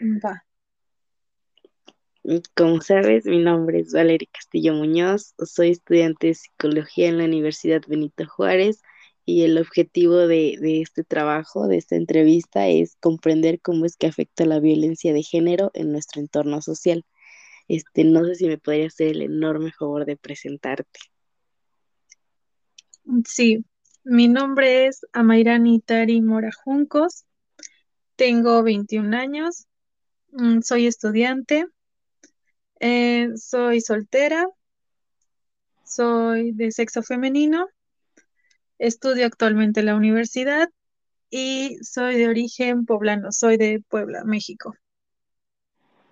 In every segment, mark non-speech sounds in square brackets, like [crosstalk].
Va. Como sabes, mi nombre es Valeria Castillo Muñoz, soy estudiante de psicología en la Universidad Benito Juárez y el objetivo de, de este trabajo, de esta entrevista, es comprender cómo es que afecta la violencia de género en nuestro entorno social. Este, no sé si me podría hacer el enorme favor de presentarte. Sí, mi nombre es Amairani Tari Morajuncos, tengo 21 años, soy estudiante, eh, soy soltera, soy de sexo femenino, estudio actualmente en la universidad y soy de origen poblano, soy de Puebla, México.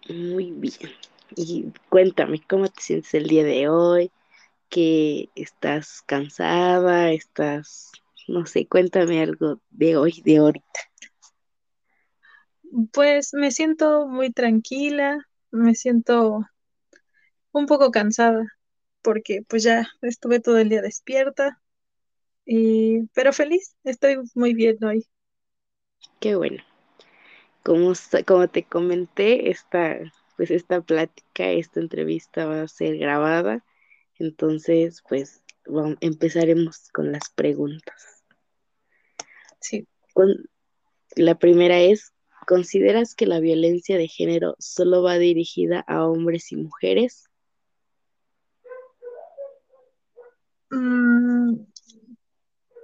Muy bien. Y cuéntame, ¿cómo te sientes el día de hoy? ¿Que estás cansada? ¿Estás, no sé, cuéntame algo de hoy, de ahorita? Pues me siento muy tranquila, me siento un poco cansada porque pues ya estuve todo el día despierta, y, pero feliz, estoy muy bien hoy. Qué bueno. Como, como te comenté, esta, pues esta plática, esta entrevista va a ser grabada, entonces pues vam- empezaremos con las preguntas. Sí, Con- la primera es, ¿consideras que la violencia de género solo va dirigida a hombres y mujeres? Mm,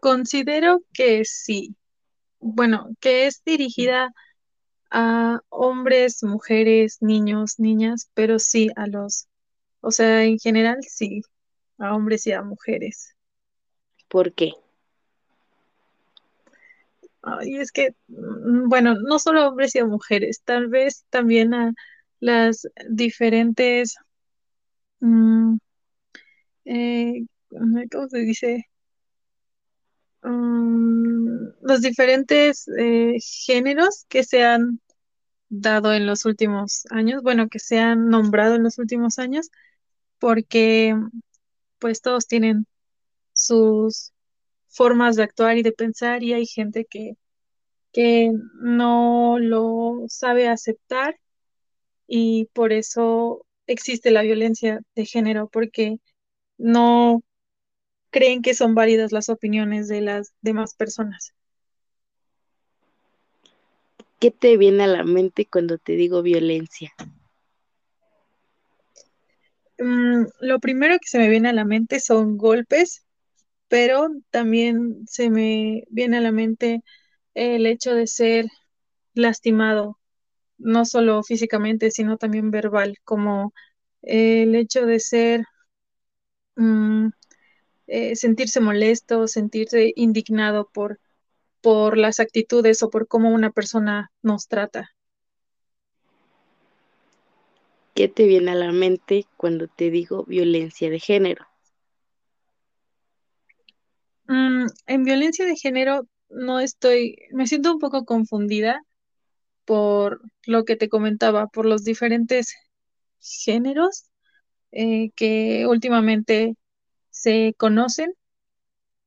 considero que sí. Bueno, que es dirigida a hombres, mujeres, niños, niñas, pero sí a los, o sea, en general sí, a hombres y a mujeres. ¿Por qué? Ay, es que, mm, bueno, no solo hombres y mujeres, tal vez también a las diferentes, mm, eh, ¿cómo se dice? Mm, los diferentes eh, géneros que se han dado en los últimos años, bueno, que se han nombrado en los últimos años, porque pues todos tienen sus formas de actuar y de pensar y hay gente que, que no lo sabe aceptar y por eso existe la violencia de género, porque no creen que son válidas las opiniones de las demás personas. ¿Qué te viene a la mente cuando te digo violencia? Mm, lo primero que se me viene a la mente son golpes, pero también se me viene a la mente el hecho de ser lastimado, no solo físicamente, sino también verbal, como el hecho de ser, mm, eh, sentirse molesto, sentirse indignado por, por las actitudes o por cómo una persona nos trata. ¿Qué te viene a la mente cuando te digo violencia de género? Mm, en violencia de género no estoy, me siento un poco confundida por lo que te comentaba, por los diferentes géneros eh, que últimamente se conocen,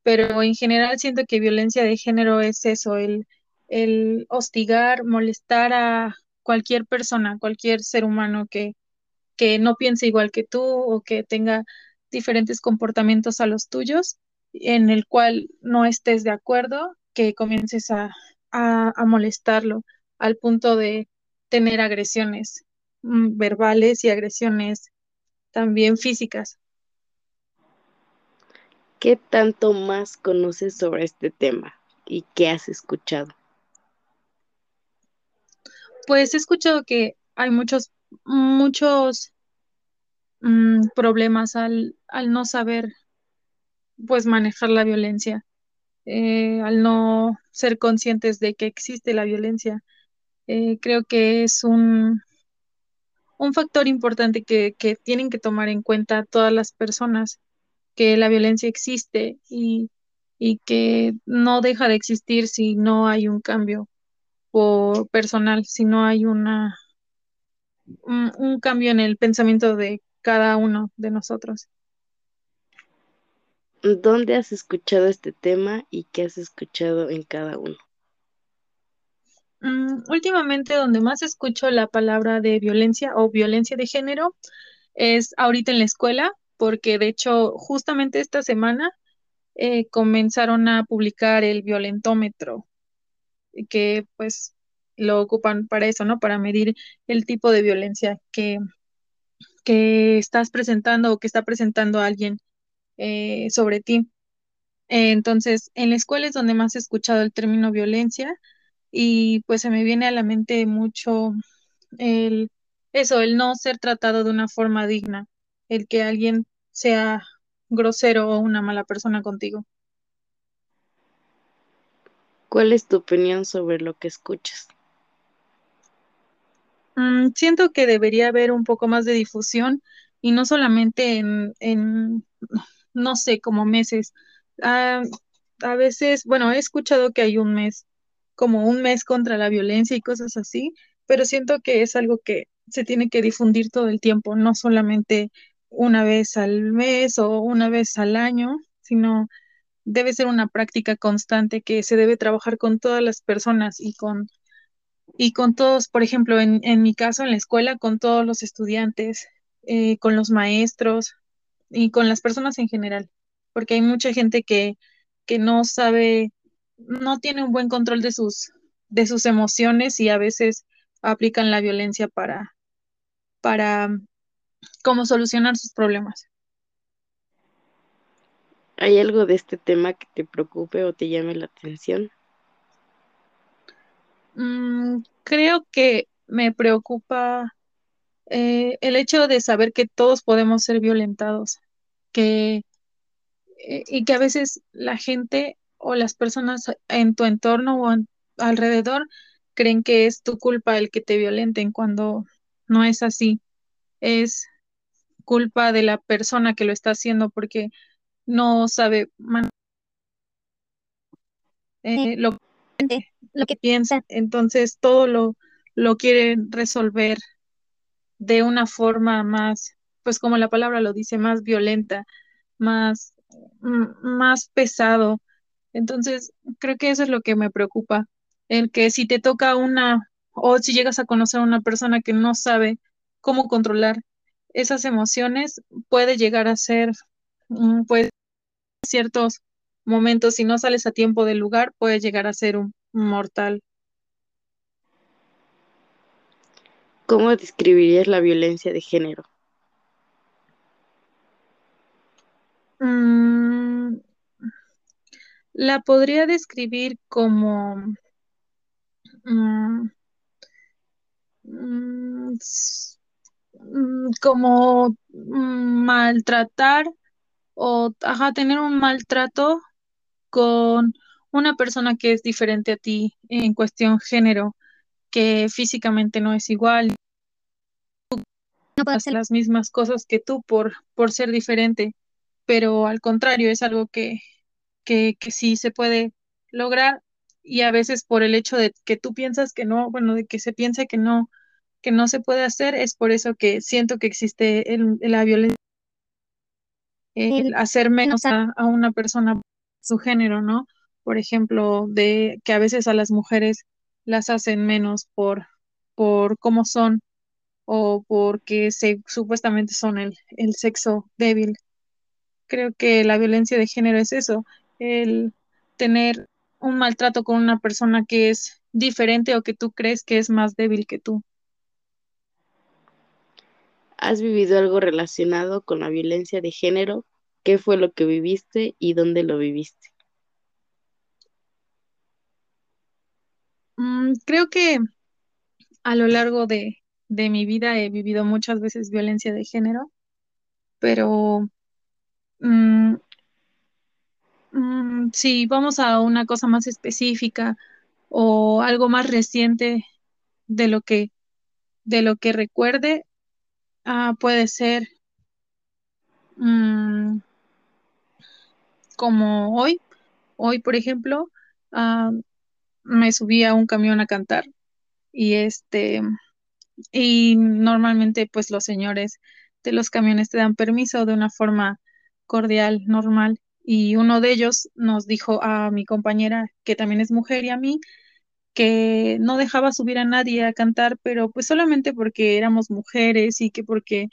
pero en general siento que violencia de género es eso, el, el hostigar, molestar a cualquier persona, cualquier ser humano que, que no piense igual que tú o que tenga diferentes comportamientos a los tuyos, en el cual no estés de acuerdo, que comiences a, a, a molestarlo al punto de tener agresiones mm, verbales y agresiones también físicas. ¿Qué tanto más conoces sobre este tema y qué has escuchado? Pues he escuchado que hay muchos, muchos mm, problemas al, al no saber pues manejar la violencia, eh, al no ser conscientes de que existe la violencia. Eh, creo que es un, un factor importante que, que tienen que tomar en cuenta todas las personas, que la violencia existe y, y que no deja de existir si no hay un cambio por personal, si no hay una un, un cambio en el pensamiento de cada uno de nosotros. ¿Dónde has escuchado este tema y qué has escuchado en cada uno? Mm, últimamente donde más escucho la palabra de violencia o violencia de género es ahorita en la escuela, porque de hecho justamente esta semana eh, comenzaron a publicar el violentómetro, que pues lo ocupan para eso, ¿no? Para medir el tipo de violencia que, que estás presentando o que está presentando alguien eh, sobre ti. Entonces, en la escuela es donde más he escuchado el término violencia y pues se me viene a la mente mucho el eso, el no ser tratado de una forma digna, el que alguien sea grosero o una mala persona contigo. ¿Cuál es tu opinión sobre lo que escuchas? Mm, siento que debería haber un poco más de difusión y no solamente en, en no sé, como meses. Ah, a veces, bueno, he escuchado que hay un mes, como un mes contra la violencia y cosas así, pero siento que es algo que se tiene que difundir todo el tiempo, no solamente una vez al mes o una vez al año, sino debe ser una práctica constante que se debe trabajar con todas las personas y con y con todos, por ejemplo, en, en mi caso, en la escuela, con todos los estudiantes, eh, con los maestros y con las personas en general, porque hay mucha gente que, que no sabe, no tiene un buen control de sus, de sus emociones y a veces aplican la violencia para, para cómo solucionar sus problemas. ¿Hay algo de este tema que te preocupe o te llame la atención? Mm, creo que me preocupa eh, el hecho de saber que todos podemos ser violentados, que, eh, y que a veces la gente o las personas en tu entorno o en- alrededor creen que es tu culpa el que te violenten cuando no es así. Es culpa de la persona que lo está haciendo porque no sabe eh, lo, lo que piensa, entonces todo lo, lo quiere resolver de una forma más, pues como la palabra lo dice, más violenta, más, más pesado. Entonces, creo que eso es lo que me preocupa, el que si te toca una, o si llegas a conocer a una persona que no sabe cómo controlar esas emociones, puede llegar a ser, mm, pues, ciertos momentos, si no sales a tiempo del lugar, puede llegar a ser un mortal. ¿Cómo describirías la violencia de género? Mm, la podría describir como mm, mm, como maltratar o ajá, tener un maltrato con una persona que es diferente a ti en cuestión género, que físicamente no es igual, no puede hacer las mismas cosas que tú por, por ser diferente, pero al contrario, es algo que, que, que sí se puede lograr y a veces por el hecho de que tú piensas que no, bueno, de que se piense que no que no se puede hacer, es por eso que siento que existe el- la violencia, el hacer menos a, a una persona por su género, ¿no? Por ejemplo, de que a veces a las mujeres las hacen menos por, por cómo son o porque se, supuestamente son el, el sexo débil. Creo que la violencia de género es eso, el tener un maltrato con una persona que es diferente o que tú crees que es más débil que tú. ¿Has vivido algo relacionado con la violencia de género? ¿Qué fue lo que viviste y dónde lo viviste? Mm, creo que a lo largo de, de mi vida he vivido muchas veces violencia de género, pero mm, mm, si vamos a una cosa más específica o algo más reciente de lo que, de lo que recuerde, ah, puede ser mm, como hoy. Hoy, por ejemplo, ah, me subí a un camión a cantar y este Y normalmente, pues los señores de los camiones te dan permiso de una forma cordial, normal. Y uno de ellos nos dijo a mi compañera, que también es mujer, y a mí, que no dejaba subir a nadie a cantar, pero pues solamente porque éramos mujeres y que porque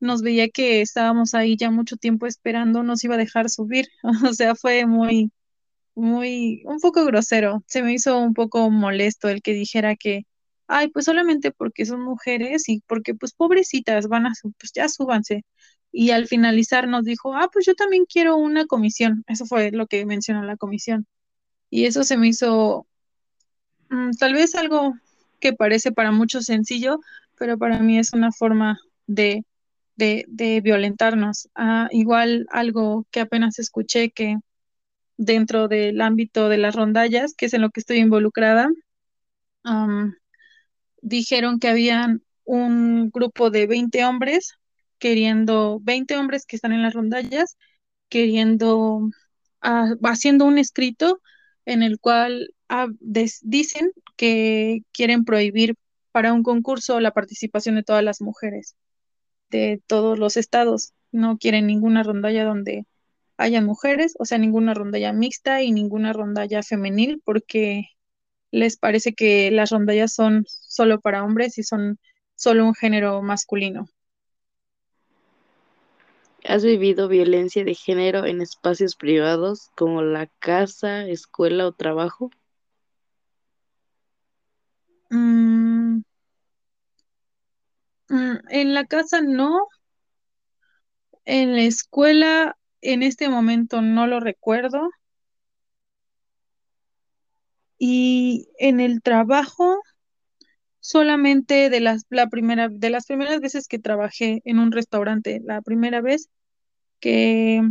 nos veía que estábamos ahí ya mucho tiempo esperando, nos iba a dejar subir. [laughs] O sea, fue muy, muy, un poco grosero. Se me hizo un poco molesto el que dijera que, ay, pues solamente porque son mujeres y porque pues pobrecitas van a, pues ya súbanse. Y al finalizar nos dijo, ah, pues yo también quiero una comisión. Eso fue lo que mencionó la comisión. Y eso se me hizo mm, tal vez algo que parece para muchos sencillo, pero para mí es una forma de, de, de violentarnos. Ah, igual algo que apenas escuché que dentro del ámbito de las rondallas, que es en lo que estoy involucrada, dijeron que habían un grupo de 20 hombres queriendo, 20 hombres que están en las rondallas, queriendo, ah, haciendo un escrito en el cual dicen que quieren prohibir para un concurso la participación de todas las mujeres de todos los estados. No quieren ninguna rondalla donde haya mujeres, o sea, ninguna rondalla mixta y ninguna rondalla femenil, porque les parece que las rondallas son solo para hombres y son solo un género masculino. ¿Has vivido violencia de género en espacios privados como la casa, escuela o trabajo? Mm, mm, en la casa no. En la escuela en este momento no lo recuerdo. Y en el trabajo, solamente de las, la primera, de las primeras veces que trabajé en un restaurante, la primera vez que,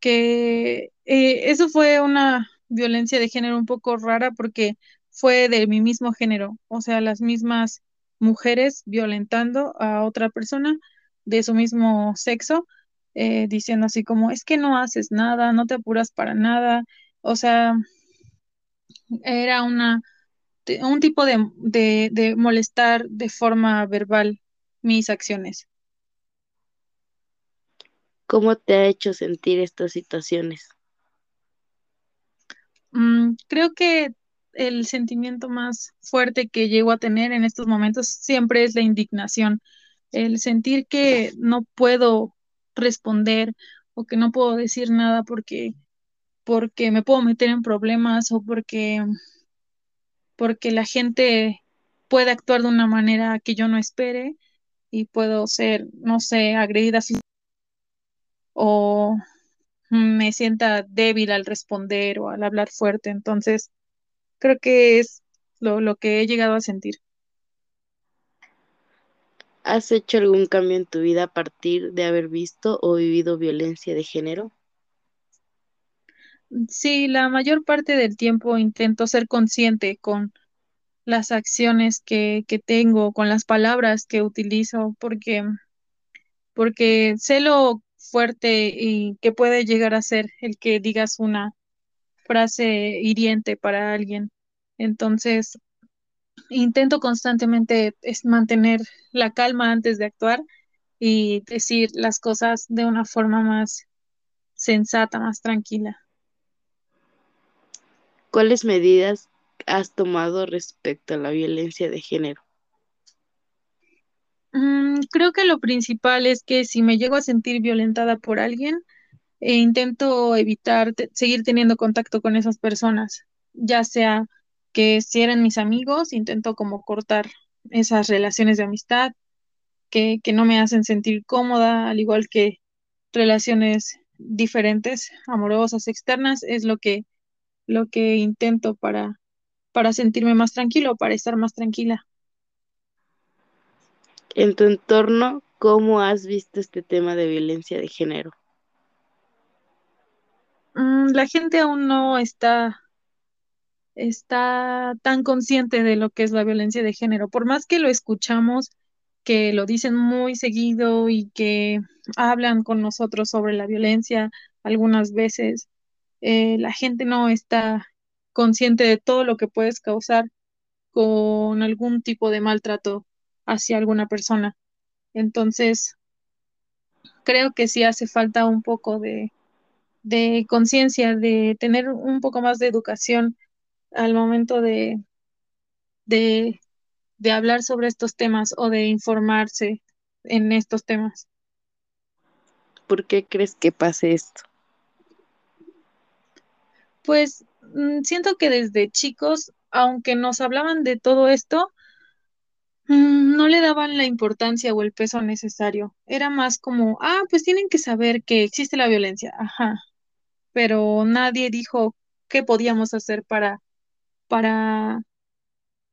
que eh, eso fue una violencia de género un poco rara porque fue de mi mismo género, o sea, las mismas mujeres violentando a otra persona de su mismo sexo eh, diciendo así como, es que no haces nada, no te apuras para nada, o sea, era una, un tipo de, de, de molestar de forma verbal mis acciones. ¿Cómo te ha hecho sentir estas situaciones? Mm, creo que el sentimiento más fuerte que llego a tener en estos momentos siempre es la indignación, el sentir que no puedo responder o que no puedo decir nada porque, porque me puedo meter en problemas o porque, porque la gente puede actuar de una manera que yo no espere y puedo ser, no sé, agredida o me sienta débil al responder o al hablar fuerte. Entonces, creo que es lo, lo que he llegado a sentir. ¿Has hecho algún cambio en tu vida a partir de haber visto o vivido violencia de género? Sí, la mayor parte del tiempo intento ser consciente con las acciones que, que tengo, con las palabras que utilizo, porque, porque sé lo fuerte y que puede llegar a ser el que digas una frase hiriente para alguien. Entonces, intento constantemente es mantener la calma antes de actuar y decir las cosas de una forma más sensata, más tranquila. ¿Cuáles medidas has tomado respecto a la violencia de género? Mm, creo que lo principal es que si me llego a sentir violentada por alguien, eh, intento evitar seguir teniendo contacto con esas personas, ya sea que si eran mis amigos, intento como cortar esas relaciones de amistad que, que no me hacen sentir cómoda, al igual que relaciones diferentes, amorosas, externas, es lo que, lo que intento para, para sentirme más tranquilo, para estar más tranquila. En tu entorno, ¿cómo has visto este tema de violencia de género? Mm, la gente aún no está está tan consciente de lo que es la violencia de género. Por más que lo escuchamos, que lo dicen muy seguido y que hablan con nosotros sobre la violencia algunas veces, eh, la gente no está consciente de todo lo que puedes causar con algún tipo de maltrato hacia alguna persona. Entonces, creo que sí hace falta un poco de, de conciencia, de tener un poco más de educación al momento de, de, de hablar sobre estos temas o de informarse en estos temas. ¿Por qué crees que pase esto? Pues mm, siento que desde chicos, aunque nos hablaban de todo esto, mm, no le daban la importancia o el peso necesario. Era más como, ah, pues tienen que saber que existe la violencia, ajá, pero nadie dijo qué podíamos hacer para, para,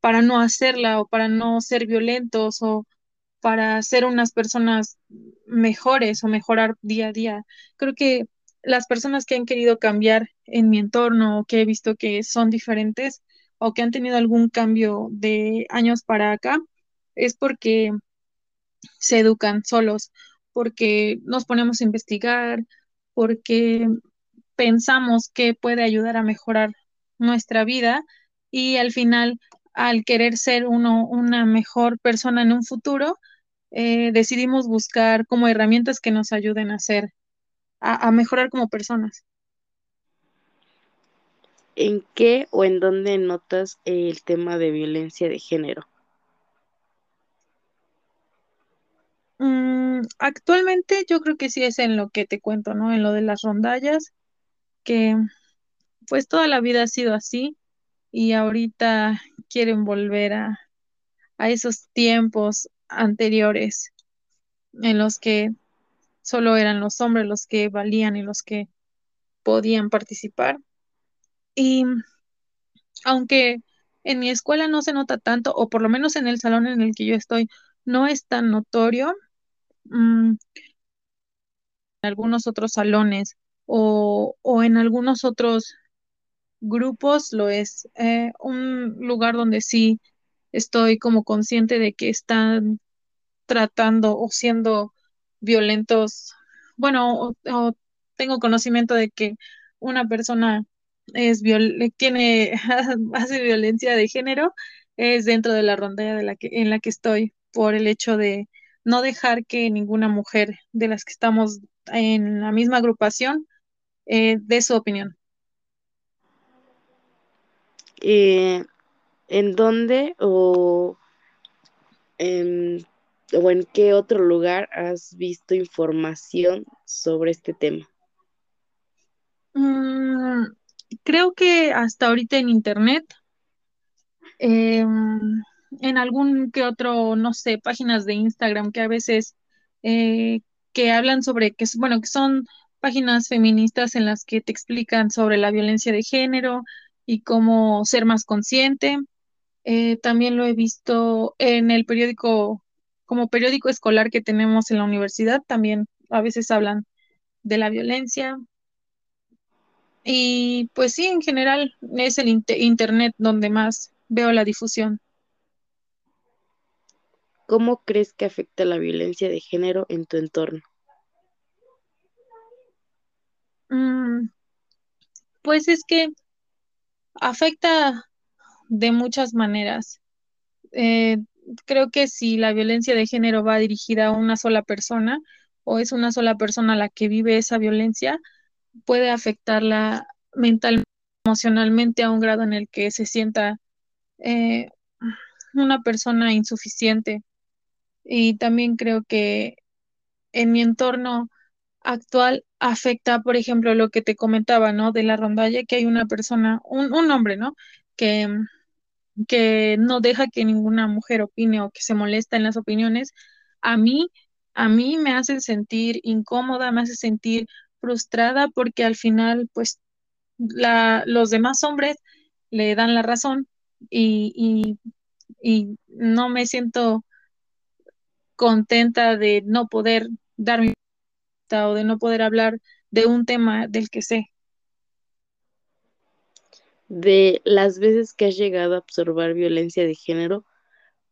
para no hacerla o para no ser violentos o para ser unas personas mejores o mejorar día a día. Creo que las personas que han querido cambiar en mi entorno o que he visto que son diferentes o que han tenido algún cambio de años para acá es porque se educan solos, porque nos ponemos a investigar, porque pensamos que puede ayudar a mejorar nuestra vida y al final, al querer ser uno una mejor persona en un futuro, eh, decidimos buscar como herramientas que nos ayuden a ser, a, a mejorar como personas. ¿En qué o en dónde notas el tema de violencia de género? Mm, actualmente yo creo que sí es en lo que te cuento, ¿no? En lo de las rondallas, que pues toda la vida ha sido así y ahorita quieren volver a, a esos tiempos anteriores en los que solo eran los hombres los que valían y los que podían participar. Y aunque en mi escuela no se nota tanto, o por lo menos en el salón en el que yo estoy, no es tan notorio, mm, en algunos otros salones o, o en algunos otros grupos lo es. Eh, un lugar donde sí estoy como consciente de que están tratando o siendo violentos, bueno, o, tengo conocimiento de que una persona es viol tiene [laughs] hace violencia de género es dentro de la rondalla de la que en la que estoy por el hecho de no dejar que ninguna mujer de las que estamos en la misma agrupación eh, dé su opinión. Eh, ¿en dónde o en, o en qué otro lugar has visto información sobre este tema? Mm, creo que hasta ahorita en internet, em, en algún que otro, no sé, páginas de Instagram que a veces eh, que hablan sobre que, bueno, que son páginas feministas en las que te explican sobre la violencia de género y cómo ser más consciente. Eh, también lo he visto en el periódico, como periódico escolar que tenemos en la universidad, también a veces hablan de la violencia. Y pues sí, en general es el inte- internet donde más veo la difusión. ¿Cómo crees que afecta la violencia de género en tu entorno? Mm, pues es que afecta de muchas maneras. Eh, creo que si la violencia de género va dirigida a una sola persona o es una sola persona la que vive esa violencia, puede afectarla mentalmente, emocionalmente a un grado en el que se sienta eh, una persona insuficiente. Y también creo que en mi entorno actual afecta, por ejemplo, lo que te comentaba, ¿no? De la rondalla, que hay una persona, un, un hombre, ¿no? Que, que no deja que ninguna mujer opine o que se molesta en las opiniones. A mí, a mí me hace sentir incómoda, me hace sentir frustrada porque al final, pues, la, los demás hombres le dan la razón y, y, y no me siento contenta de no poder dar mi o de no poder hablar de un tema del que sé. De las veces que has llegado a absorber violencia de género,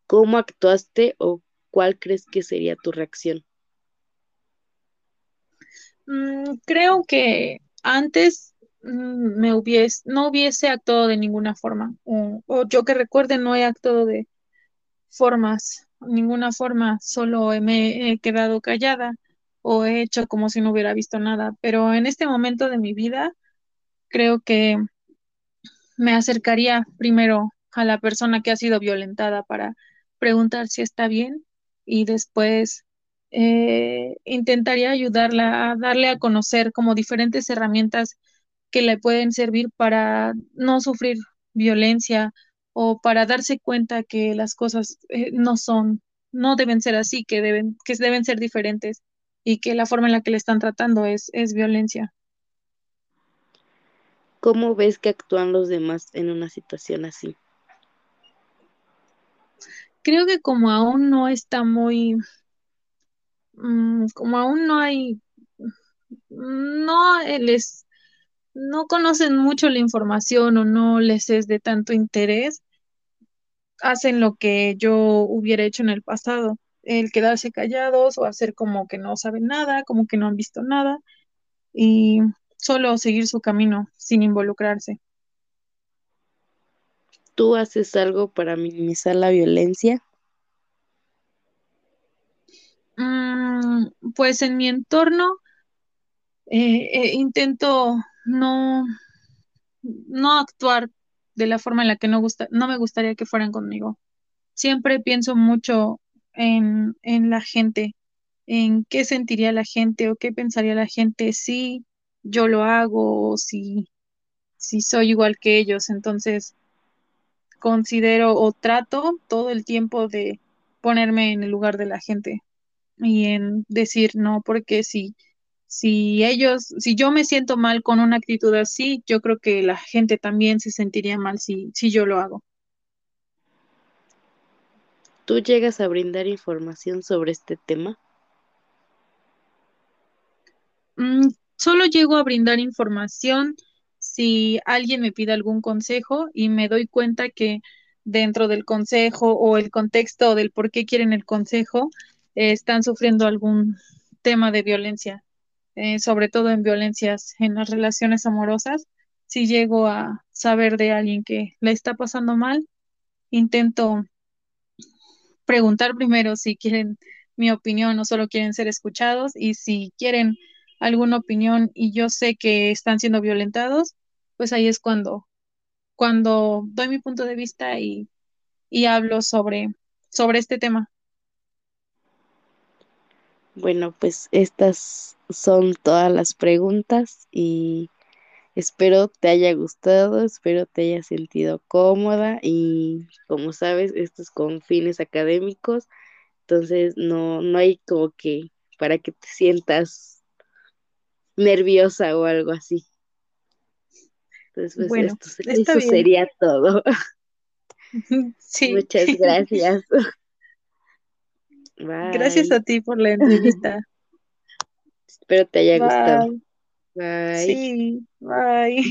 ¿cómo actuaste o cuál crees que sería tu reacción? Mm, creo que antes mm, me hubiese, no hubiese actuado de ninguna forma, o, o yo que recuerde no he actuado de formas, ninguna forma, solo me he quedado callada o he hecho como si no hubiera visto nada, pero en este momento de mi vida creo que me acercaría primero a la persona que ha sido violentada para preguntar si está bien y después eh, intentaría ayudarla a darle a conocer como diferentes herramientas que le pueden servir para no sufrir violencia o para darse cuenta que las cosas eh, no son, no deben ser así, que deben, que deben ser diferentes y que la forma en la que le están tratando es, es violencia. ¿Cómo ves que actúan los demás en una situación así? Creo que como aún no está muy, mm, como aún no hay, no les, no conocen mucho la información o no les es de tanto interés, hacen lo que yo hubiera hecho en el pasado, el quedarse callados o hacer como que no saben nada, como que no han visto nada y solo seguir su camino sin involucrarse. ¿Tú haces algo para minimizar la violencia? Mm, pues en mi entorno eh, eh, intento no, no actuar de la forma en la que no gusta, no me gustaría que fueran conmigo. Siempre pienso mucho en, la gente, en qué sentiría la gente o qué pensaría la gente si yo lo hago o si, si soy igual que ellos. Entonces, considero o trato todo el tiempo de ponerme en el lugar de la gente y en decir no, porque si, si ellos, si yo me siento mal con una actitud así, yo creo que la gente también se sentiría mal si, si yo lo hago. ¿Tú llegas a brindar información sobre este tema? Mm, solo llego a brindar información si alguien me pide algún consejo y me doy cuenta que dentro del consejo o el contexto del por qué quieren el consejo, eh, están sufriendo algún tema de violencia, eh, sobre todo en violencias en las relaciones amorosas. Si llego a saber de alguien que le está pasando mal, intento preguntar primero si quieren mi opinión o solo quieren ser escuchados y si quieren alguna opinión y yo sé que están siendo violentados, pues ahí es cuando, cuando doy mi punto de vista y, y hablo sobre, sobre este tema. Bueno, pues estas son todas las preguntas y espero te haya gustado, espero te haya sentido cómoda y como sabes, esto es con fines académicos, entonces no, no hay como que para que te sientas nerviosa o algo así. Entonces, pues Bueno, esto, sería todo. [laughs] Sí, Muchas gracias. [laughs] gracias a ti por la entrevista. [laughs] Espero te haya gustado. Bye. Bye. Sí, bye.